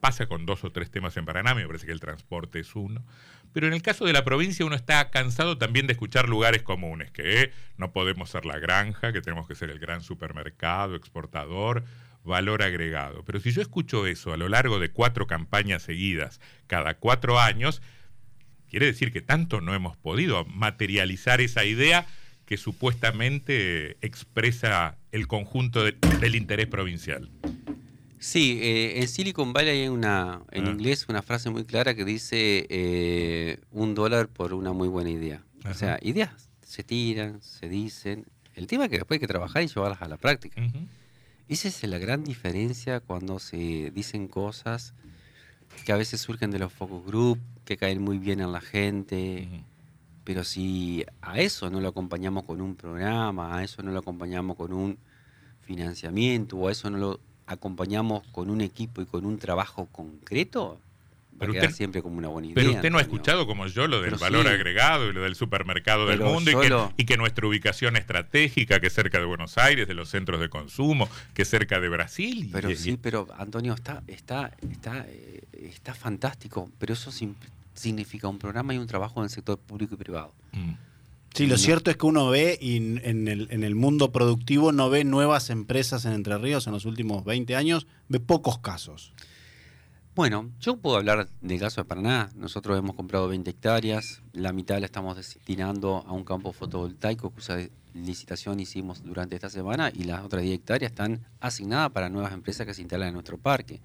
Pasa con dos o tres temas en Paraná, me parece que el transporte es uno. Pero en el caso de la provincia uno está cansado también de escuchar lugares comunes, que no podemos ser la granja, que tenemos que ser el gran supermercado, exportador, valor agregado. Pero si yo escucho eso a lo largo de cuatro campañas seguidas, cada cuatro años, quiere decir que tanto no hemos podido materializar esa idea que supuestamente expresa el conjunto del interés provincial. Sí, eh, en Silicon Valley hay una, en ah. inglés, una frase muy clara que dice eh, un dólar por una muy buena idea. O sea, ideas se tiran, se dicen. El tema es que después hay que trabajar y llevarlas a la práctica. Esa es la gran diferencia cuando se dicen cosas que a veces surgen de los focus group, que caen muy bien en la gente. Pero si a eso no lo acompañamos con un programa, a eso no lo acompañamos con un financiamiento, o a eso no lo acompañamos con un equipo y con un trabajo concreto, va a quedar siempre como una buena idea. Pero usted no ha escuchado como yo lo del valor agregado y lo del supermercado del mundo y, que, nuestra ubicación estratégica, que es cerca de Buenos Aires, de los centros de consumo, que es cerca de Brasil. Pero sí, pero Antonio, está, está, está, eh, está fantástico, pero eso significa un programa y un trabajo en el sector público y privado. Mm. Sí, lo cierto es que uno ve y en el, en el mundo productivo no ve nuevas empresas en Entre Ríos en los últimos 20 años, ve pocos casos. Bueno, yo puedo hablar del caso de Paraná. Nosotros hemos comprado 20 hectáreas, la mitad la estamos destinando a un campo fotovoltaico cuya licitación hicimos durante esta semana y las otras 10 hectáreas están asignadas para nuevas empresas que se instalan en nuestro parque.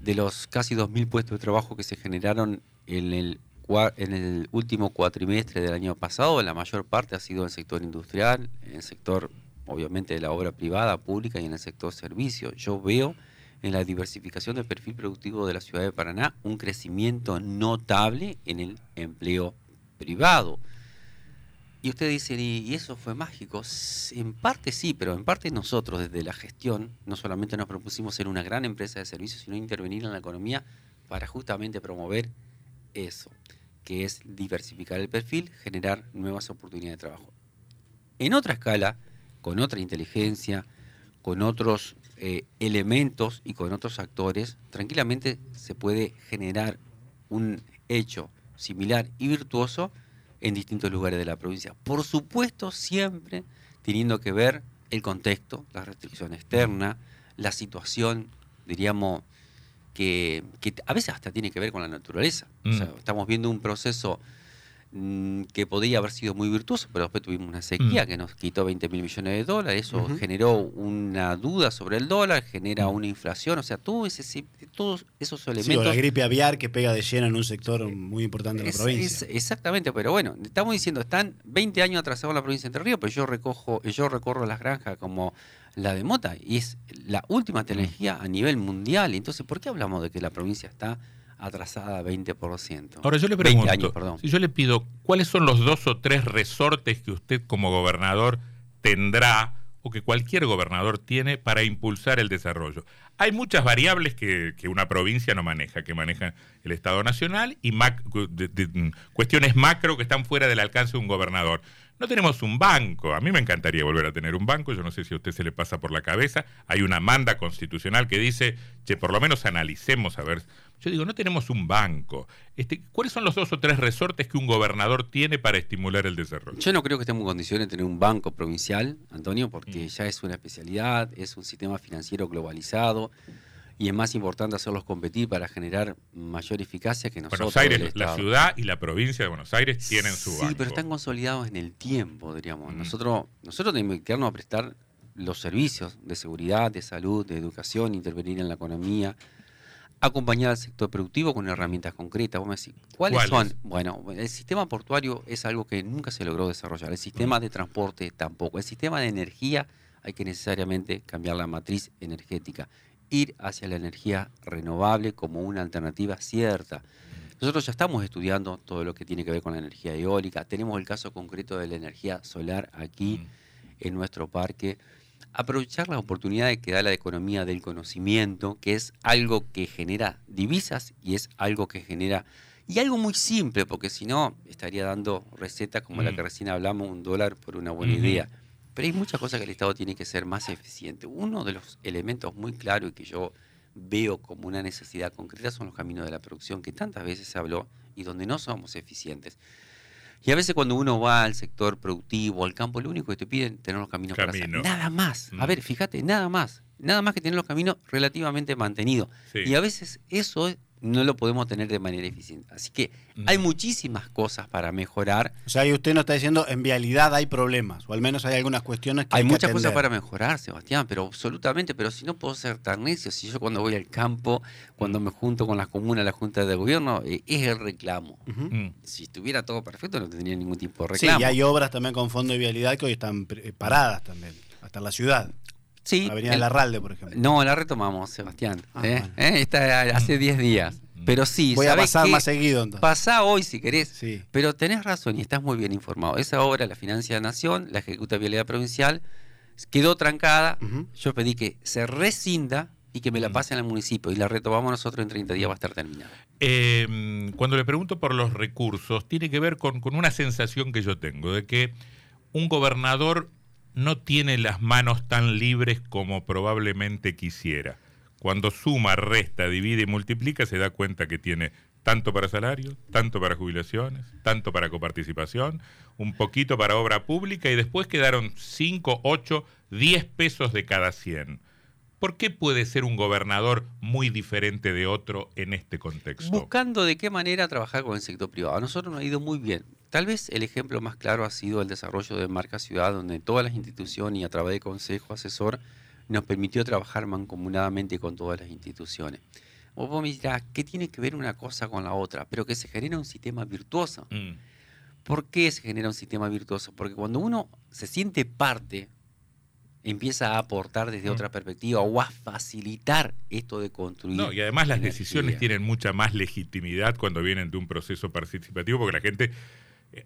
De los casi 2.000 puestos de trabajo que se generaron en el en el último cuatrimestre del año pasado, la mayor parte ha sido en el sector industrial, en el sector, obviamente, de la obra privada, pública y en el sector servicio. Yo veo en la diversificación del perfil productivo de la ciudad de Paraná un crecimiento notable en el empleo privado. Y usted dice, ¿y eso fue mágico? En parte sí, pero en parte nosotros desde la gestión no solamente nos propusimos ser una gran empresa de servicios, sino intervenir en la economía para justamente promover eso que es diversificar el perfil, generar nuevas oportunidades de trabajo. En otra escala, con otra inteligencia, con otros eh, elementos y con otros actores, tranquilamente se puede generar un hecho similar y virtuoso en distintos lugares de la provincia. Por supuesto, siempre teniendo que ver el contexto, la restricción externa, la situación, diríamos, que, a veces hasta tiene que ver con la naturaleza. Mm. estamos viendo un proceso mm, que podría haber sido muy virtuoso, pero después tuvimos una sequía mm. que nos quitó 20 mil millones de dólares, eso generó una duda sobre el dólar, genera una inflación, o sea, todo ese, todos esos elementos... Sí, o la gripe aviar que pega de lleno en un sector muy importante de la provincia. exactamente, pero bueno, estamos diciendo, están 20 años atrasados en la provincia de Entre Ríos, pero yo, recojo, yo recorro las granjas como la de Mota y es la última tecnología a nivel mundial. Entonces, ¿por qué hablamos de que la provincia está atrasada 20%? Ahora yo le pregunto, si yo le pido, ¿cuáles son los dos o tres resortes que usted como gobernador tendrá o que cualquier gobernador tiene para impulsar el desarrollo? Hay muchas variables que, una provincia no maneja, que maneja el Estado Nacional y cuestiones macro que están fuera del alcance de un gobernador. No tenemos un banco. A mí me encantaría volver a tener un banco. Yo no sé si a usted se le pasa por la cabeza. Hay una manda constitucional que dice, que por lo menos analicemos a ver. Yo digo, no tenemos un banco. Este, ¿Cuáles son los dos o tres resortes que un gobernador tiene para estimular el desarrollo? Yo no creo que estemos en condiciones de tener un banco provincial, Antonio, porque mm. ya es una especialidad, es un sistema financiero globalizado y es más importante hacerlos competir para generar mayor eficacia que nosotros. Buenos Aires, la ciudad y la provincia de Buenos Aires tienen su Sí, pero están consolidados en el tiempo, diríamos. Nosotros, nosotros tenemos que quedarnos a prestar los servicios de seguridad, de salud, de educación, intervenir en la economía, acompañar al sector productivo con herramientas concretas. Vamos a decir, ¿cuáles, son? Bueno, el sistema portuario es algo que nunca se logró desarrollar. El sistema de transporte tampoco. El sistema de energía hay que necesariamente cambiar la matriz energética ir hacia la energía renovable como una alternativa cierta. Nosotros ya estamos estudiando todo lo que tiene que ver con la energía eólica. Tenemos el caso concreto de la energía solar aquí mm. en nuestro parque. Aprovechar las oportunidades que da la economía del conocimiento, que es algo que genera divisas y es algo que genera... Y algo muy simple, porque si no estaría dando recetas como la mm. que recién hablamos, un dólar por una buena idea. Pero hay muchas cosas que el Estado tiene que ser más eficiente. Uno de los elementos muy claros y que yo veo como una necesidad concreta son los caminos de la producción, que tantas veces se habló y donde no somos eficientes. Y a veces cuando uno va al sector productivo, al campo, lo único que te piden es tener los caminos para hacer. Nada más. A mm. ver, fíjate, nada más. Nada más que tener los caminos relativamente mantenidos. Y a veces eso no lo podemos tener de manera eficiente. Así que mm. hay muchísimas cosas para mejorar. O sea, y usted no está diciendo en vialidad hay problemas, o al menos hay algunas cuestiones que hay, hay muchas cosas para mejorar, Sebastián, pero absolutamente, pero si no puedo ser tan necio, si yo cuando voy al campo, cuando me junto con las comunas, la Junta de Gobierno, eh, es el reclamo. Mm. Si estuviera todo perfecto no tendría ningún tipo de reclamo. Sí, y hay obras también con fondo de vialidad que hoy están eh, paradas también, hasta en la ciudad. Sí. La avenida de Larralde, por ejemplo. No, la retomamos, Sebastián. Ah, ¿eh? Está hace 10 días. Pero sí, voy a pasar más seguido entonces. Pasá hoy si querés. Sí. Pero tenés razón y estás muy bien informado. Esa obra la financia la Nación, la ejecuta Vialidad Provincial, quedó trancada. Yo pedí que se rescinda y que me la pasen al municipio y la retomamos nosotros en 30 días va a estar terminada. Em, cuando le pregunto por los recursos, tiene que ver con, con una sensación que yo tengo de que un gobernador no tiene las manos tan libres como probablemente quisiera cuando suma, resta, divide y multiplica, se da cuenta que tiene tanto para salarios, tanto para jubilaciones, tanto para coparticipación, un poquito para obra pública y después quedaron 5, 8, 10 pesos de cada 100. ¿Por qué puede ser un gobernador muy diferente de otro en este contexto? Buscando de qué manera trabajar con el sector privado. A nosotros nos ha ido muy bien. Tal vez el ejemplo más claro ha sido el desarrollo de Marca Ciudad, donde todas las instituciones y a través de consejo asesor nos permitió trabajar mancomunadamente con todas las instituciones. vos me dirás, ¿qué tiene que ver una cosa con la otra? Pero que se genera un sistema virtuoso. Mm. ¿Por qué se genera un sistema virtuoso? Porque cuando uno se siente parte, empieza a aportar desde mm. otra perspectiva o a facilitar esto de construir. No, y además las decisiones tienen mucha más legitimidad cuando vienen de un proceso participativo, porque la gente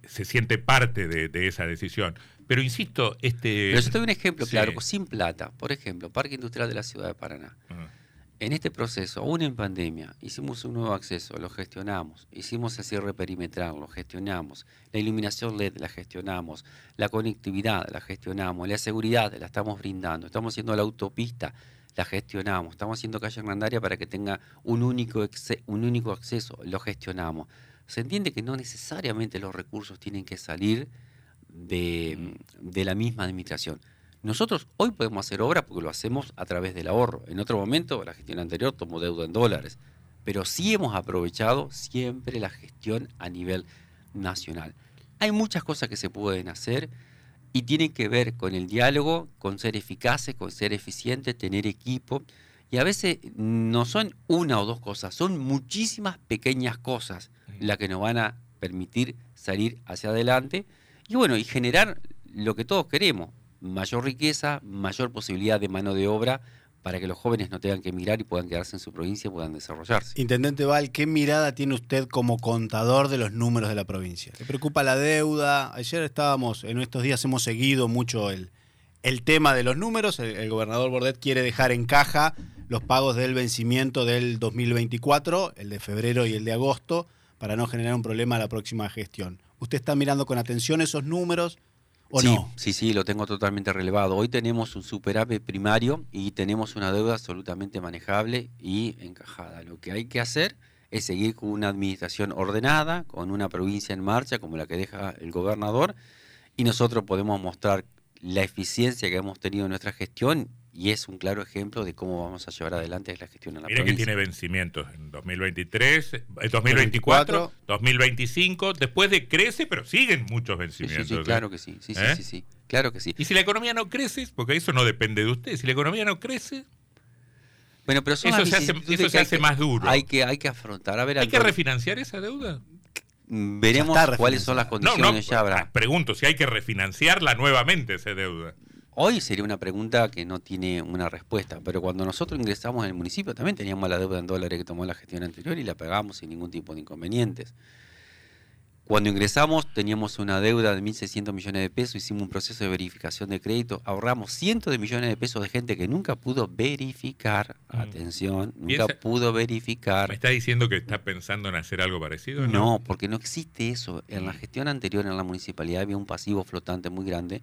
se siente parte de, esa decisión. Pero insisto, este... Pero yo te doy un ejemplo claro, sin plata. Por ejemplo, Parque Industrial de la Ciudad de Paraná. En este proceso, aún en pandemia, hicimos un nuevo acceso, lo gestionamos, hicimos el cierre perimetral, lo gestionamos, la iluminación LED la gestionamos, la conectividad la gestionamos, la seguridad la estamos brindando, estamos haciendo la autopista, la gestionamos, estamos haciendo calle Hernandaria para que tenga un único, un único acceso, lo gestionamos se entiende que no necesariamente los recursos tienen que salir de, la misma administración. Nosotros hoy podemos hacer obra porque lo hacemos a través del ahorro. En otro momento, la gestión anterior tomó deuda en dólares, pero sí hemos aprovechado siempre la gestión a nivel nacional. Hay muchas cosas que se pueden hacer y tienen que ver con el diálogo, con ser eficaces, con ser eficientes, tener equipo. Y a veces no son una o dos cosas, son muchísimas pequeñas cosas las que nos van a permitir salir hacia adelante y bueno, y generar lo que todos queremos, mayor riqueza, mayor posibilidad de mano de obra para que los jóvenes no tengan que emigrar y puedan quedarse en su provincia y puedan desarrollarse. Intendente Val, ¿qué mirada tiene usted como contador de los números de la provincia? ¿Le preocupa la deuda? Ayer estábamos, en estos días hemos seguido mucho el, el tema de los números. El, gobernador Bordet quiere dejar en caja los pagos del vencimiento del 2024, el de febrero y el de agosto, para no generar un problema a la próxima gestión. ¿Usted está mirando con atención esos números? ¿O sí, no? sí, sí, lo tengo totalmente relevado. Hoy tenemos un superávit primario y tenemos una deuda absolutamente manejable y encajada. Lo que hay que hacer es seguir con una administración ordenada, con una provincia en marcha como la que deja el gobernador, y nosotros podemos mostrar la eficiencia que hemos tenido en nuestra gestión y es un claro ejemplo de cómo vamos a llevar adelante la gestión en la Mire que tiene vencimientos en 2023, en 2024, 2025, después de crece, pero siguen muchos vencimientos. Sí, sí, claro que sí, sí, sí, ¿Eh? sí, sí, claro que sí. Y si la economía no crece, porque eso no depende de usted, si la economía no crece, bueno, pero eso se hace, eso se hace más duro. Hay que, hay que afrontar. A ver, ¿Hay que refinanciar esa deuda? Veremos cuáles son las condiciones, ya habrá. Pregunto si hay que refinanciarla nuevamente esa deuda. Hoy sería una pregunta que no tiene una respuesta, pero cuando nosotros ingresamos en el municipio también teníamos la deuda en dólares que tomó la gestión anterior y la pagamos sin ningún tipo de inconvenientes. Cuando ingresamos teníamos una deuda de 1.600 millones de pesos, hicimos un proceso de verificación de crédito, ahorramos cientos de millones de pesos de gente que nunca pudo verificar, mm. atención, nunca pudo verificar. ¿Me está diciendo que está pensando en hacer algo parecido? No, no porque no existe eso. En la gestión anterior en la municipalidad había un pasivo flotante muy grande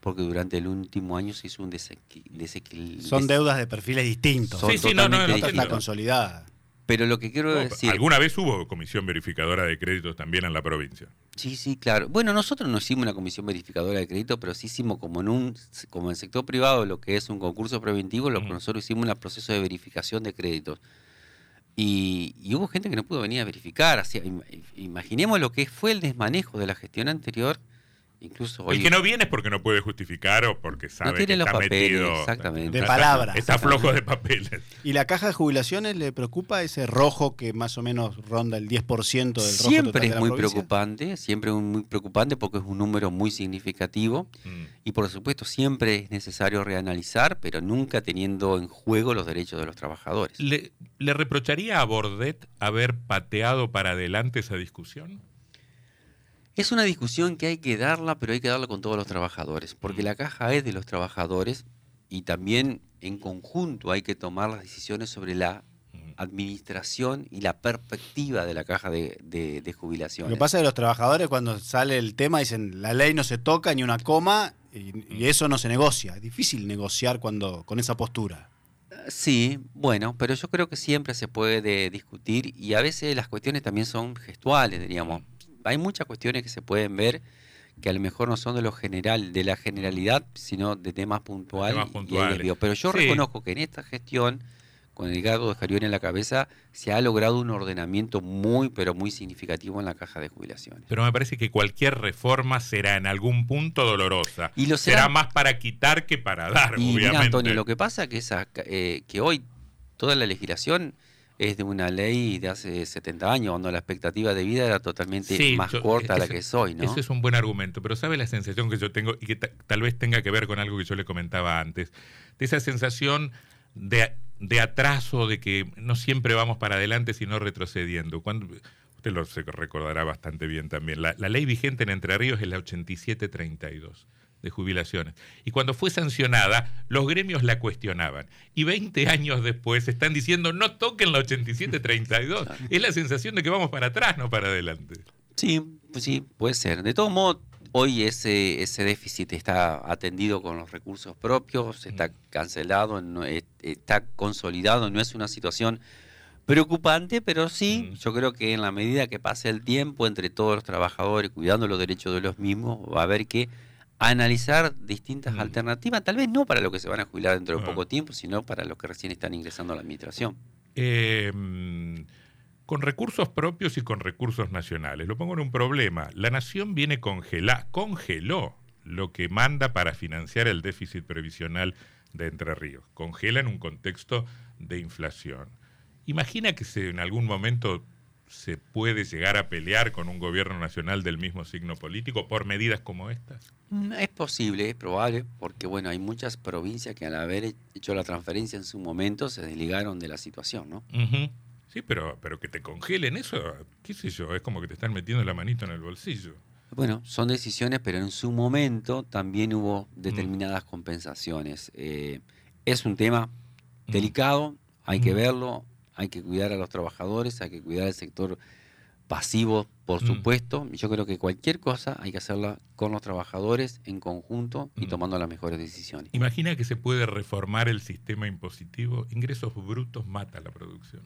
porque durante el último año se hizo un desequilibrio. Son deudas de perfiles distintos. Son sí, sí, no, no, no, está consolidada. Pero lo que quiero decir. ¿Alguna vez hubo comisión verificadora de créditos también en la provincia? Sí, sí, claro. Bueno, nosotros no hicimos una comisión verificadora de crédito, pero sí hicimos como en un, como en el sector privado, lo que es un concurso preventivo, lo que nosotros hicimos un proceso de verificación de créditos. Y, hubo gente que no pudo venir a verificar. Así, imaginemos lo que fue el desmanejo de la gestión anterior Incluso el que no viene es porque no puede justificar o porque sabe que está metido exactamente. de palabras. Está, flojo de papeles. ¿Y la caja de jubilaciones le preocupa ese rojo que más o menos ronda el 10% del rojo Siempre es muy preocupante, siempre es muy preocupante porque es un número muy significativo mm. y por supuesto siempre es necesario reanalizar, pero nunca teniendo en juego los derechos de los trabajadores. ¿Le, le reprocharía a Bordet haber pateado para adelante esa discusión? Es una discusión que hay que darla, pero hay que darla con todos los trabajadores, porque la caja es de los trabajadores y también en conjunto hay que tomar las decisiones sobre la administración y la perspectiva de la caja de, de, jubilación. Lo que pasa es que los trabajadores cuando sale el tema dicen la ley no se toca ni una coma y, eso no se negocia. Es difícil negociar cuando con esa postura. Sí, bueno, pero yo creo que siempre se puede discutir y a veces las cuestiones también son gestuales, diríamos hay muchas cuestiones que se pueden ver que a lo mejor no son de lo general, de la generalidad, sino de temas puntuales. Pero yo reconozco que en esta gestión, con el Edgardo de Jarión en la cabeza, se ha logrado un ordenamiento muy, pero muy significativo en la caja de jubilaciones. Pero me parece que cualquier reforma será en algún punto dolorosa. Y lo será, más para quitar que para dar, y Mira, Antonio, lo que pasa es que, eh, que hoy toda la legislación es de una ley de hace 70 años, cuando la expectativa de vida era totalmente más corta a la que soy, ¿no? Ese es un buen argumento, pero ¿sabe la sensación que yo tengo y que tal vez tenga que ver con algo que yo le comentaba antes? De esa sensación de, de atraso, de que no siempre vamos para adelante, sino retrocediendo. Cuando, usted lo recordará bastante bien también. La, la ley vigente en Entre Ríos es la 8732 de jubilaciones. Y cuando fue sancionada, los gremios la cuestionaban. Y 20 años después están diciendo no toquen la 8732. Es la sensación de que vamos para atrás, no para adelante. Sí, pues sí, puede ser. De todo modo, hoy ese, ese déficit está atendido con los recursos propios, está cancelado, no, está consolidado, no es una situación preocupante, pero sí, yo creo que en la medida que pase el tiempo entre todos los trabajadores, cuidando los derechos de los mismos, va a haber que analizar distintas mm. alternativas, tal vez no para los que se van a jubilar dentro de ah. poco tiempo, sino para los que recién están ingresando a la administración. Em, con recursos propios y con recursos nacionales. Lo pongo en un problema. La nación viene congelada, congeló lo que manda para financiar el déficit previsional de Entre Ríos. Congela en un contexto de inflación. Imagina que se, en algún momento se puede llegar a pelear con un gobierno nacional del mismo signo político por medidas como estas? Mm, es posible, es probable, porque bueno, hay muchas provincias que al haber hecho la transferencia en su momento se desligaron de la situación, ¿no? Sí, pero, pero que te congelen eso, qué sé yo, es como que te están metiendo la manito en el bolsillo. Bueno, son decisiones, pero en su momento también hubo determinadas compensaciones. Eh, es un tema delicado, hay que verlo, hay que cuidar a los trabajadores, hay que cuidar al sector pasivo, por mm. supuesto. Yo creo que cualquier cosa hay que hacerla con los trabajadores en conjunto y mm. tomando las mejores decisiones. Imagina que se puede reformar el sistema impositivo. Ingresos brutos mata la producción.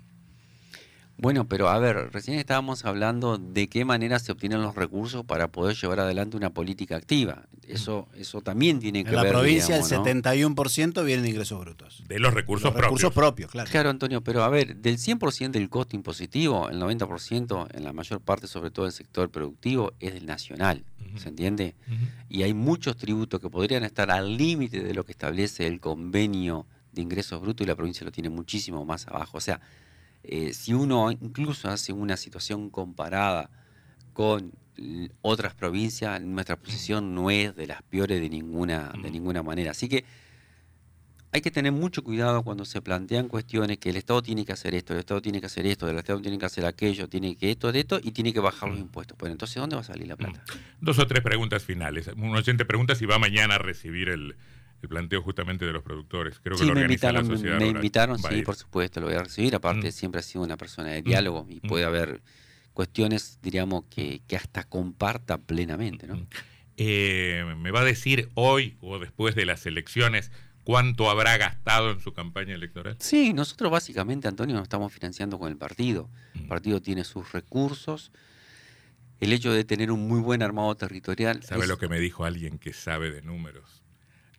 Bueno, pero a ver, recién estábamos hablando de qué manera se obtienen los recursos para poder llevar adelante una política activa. Eso, eso también tiene que ver. En la provincia el 71% viene de ingresos brutos. De los recursos propios. Recursos propios, claro. Claro, Antonio, pero a ver, del 100% del costo impositivo, el 90% en la mayor parte, sobre todo del sector productivo, es del nacional. ¿Se entiende? Y hay muchos tributos que podrían estar al límite de lo que establece el convenio de ingresos brutos y la provincia lo tiene muchísimo más abajo. O sea, eh, si uno incluso hace una situación comparada con otras provincias, nuestra posición no es de las peores de ninguna, de ninguna manera. Así que hay que tener mucho cuidado cuando se plantean cuestiones que el Estado tiene que hacer esto, el Estado tiene que hacer esto, el Estado tiene que hacer aquello, tiene que esto, de esto y tiene que bajar los impuestos. Bueno, entonces, ¿dónde va a salir la plata? Dos o tres preguntas finales. Un oyente pregunta si va mañana a recibir el, el planteo justamente de los productores. Creo que sí, me invitaron, me, invitaron, sí, por supuesto, lo voy a recibir. Aparte, mm. siempre ha sido una persona de diálogo y mm. puede haber cuestiones, diríamos, que, que hasta comparta plenamente, ¿no? eh, ¿me va a decir hoy o después de las elecciones cuánto habrá gastado en su campaña electoral? Sí, nosotros básicamente, Antonio, nos estamos financiando con el partido. El mm. partido tiene sus recursos. El hecho de tener un muy buen armado territorial. ¿Sabe lo que me dijo alguien que sabe de números?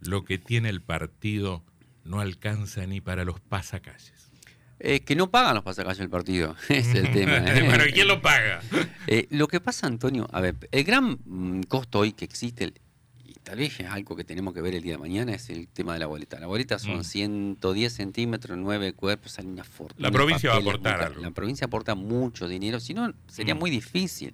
Lo que tiene el partido no alcanza ni para los pasacalles. Eh, que no pagan los pasacalles del partido, es el tema. ¿eh? bueno, ¿quién lo paga? Eh, lo que pasa, Antonio, a ver, el gran mm, costo hoy que existe, y tal vez es algo que tenemos que ver el día de mañana, es el tema de la boleta. La boleta son 110 mm. centímetros, 9 cuerpos, sale una fortuna. La provincia va a aportar algo. La provincia aporta mucho dinero, si no, sería mm. muy difícil.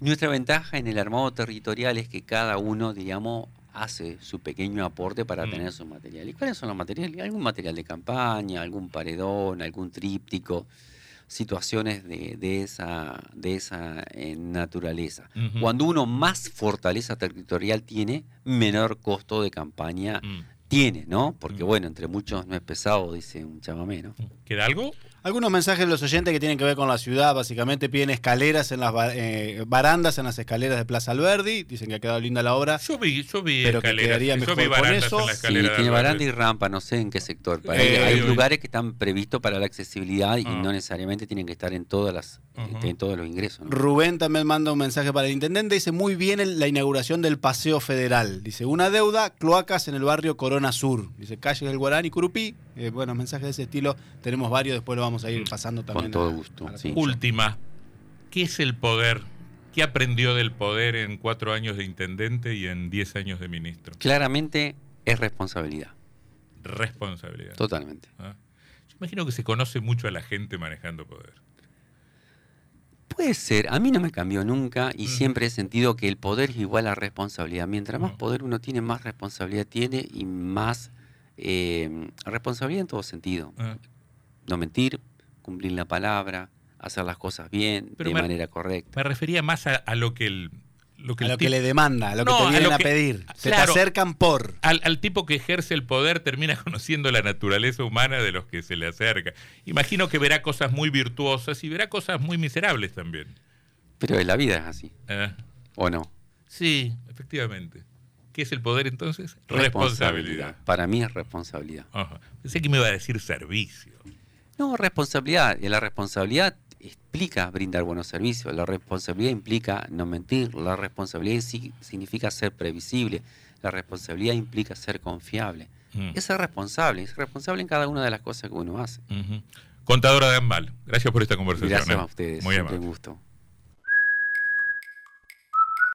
Nuestra ventaja en el armado territorial es que cada uno, digamos, hace su pequeño aporte para mm. tener su material. ¿Y cuáles son los materiales? Algún material de campaña, algún paredón, algún tríptico, situaciones de, esa, de esa eh, naturaleza. Cuando uno más fortaleza territorial tiene, menor costo de campaña mm. tiene, ¿no? Porque mm. bueno, entre muchos no es pesado, dice un chamamé, ¿no? ¿Queda algo? Algunos mensajes de los oyentes que tienen que ver con la ciudad, básicamente piden escaleras en las eh, barandas, en las escaleras de Plaza Alberdi, dicen que ha quedado linda la obra. Yo vi, yo vi pero que quedaría mejor con eso. sí, tiene baranda y rampa, no sé en qué sector. Eh, hay lugares que están previstos para la accesibilidad y ah. no necesariamente tienen que estar en todas las en todos los ingresos. Rubén también manda un mensaje para el intendente, dice muy bien la inauguración del Paseo Federal. Dice, una deuda, cloacas en el barrio Corona Sur. Dice, calle del Guarán y Curupí. Eh, bueno, mensajes de ese estilo, tenemos varios, después lo vamos a ir pasando también. Con todo gusto. Última, ¿qué es el poder? ¿Qué aprendió del poder en cuatro años de intendente y en diez años de ministro? Claramente es responsabilidad. Responsabilidad. Totalmente. Ah. Yo imagino que se conoce mucho a la gente manejando poder. Puede ser, a mí no me cambió nunca y siempre he sentido que el poder es igual a responsabilidad. Mientras más poder uno tiene, más responsabilidad tiene y más eh, responsabilidad en todo sentido. Ah. No mentir, cumplir la palabra, hacer las cosas bien, de manera correcta. Me refería más a, lo que el... Lo que, a lo que le demanda, a lo que te vienen a, pedir. Se te acercan por. Al, tipo que ejerce el poder termina conociendo la naturaleza humana de los que se le acerca. Imagino que verá cosas muy virtuosas y verá cosas muy miserables también. Pero la vida es así. Ah. ¿O no? Sí, efectivamente. ¿Qué es el poder entonces? Responsabilidad. Para mí es responsabilidad. Pensé que me iba a decir servicio. No, responsabilidad. Y la responsabilidad explica brindar buenos servicios. La responsabilidad implica no mentir. La responsabilidad sí significa ser previsible. La responsabilidad implica ser confiable. Mm. Es ser responsable. Es responsable en cada una de las cosas que uno hace. Contadora de Ambal, gracias por esta conversación. Gracias ¿eh? a ustedes. Muy amable. Un gusto.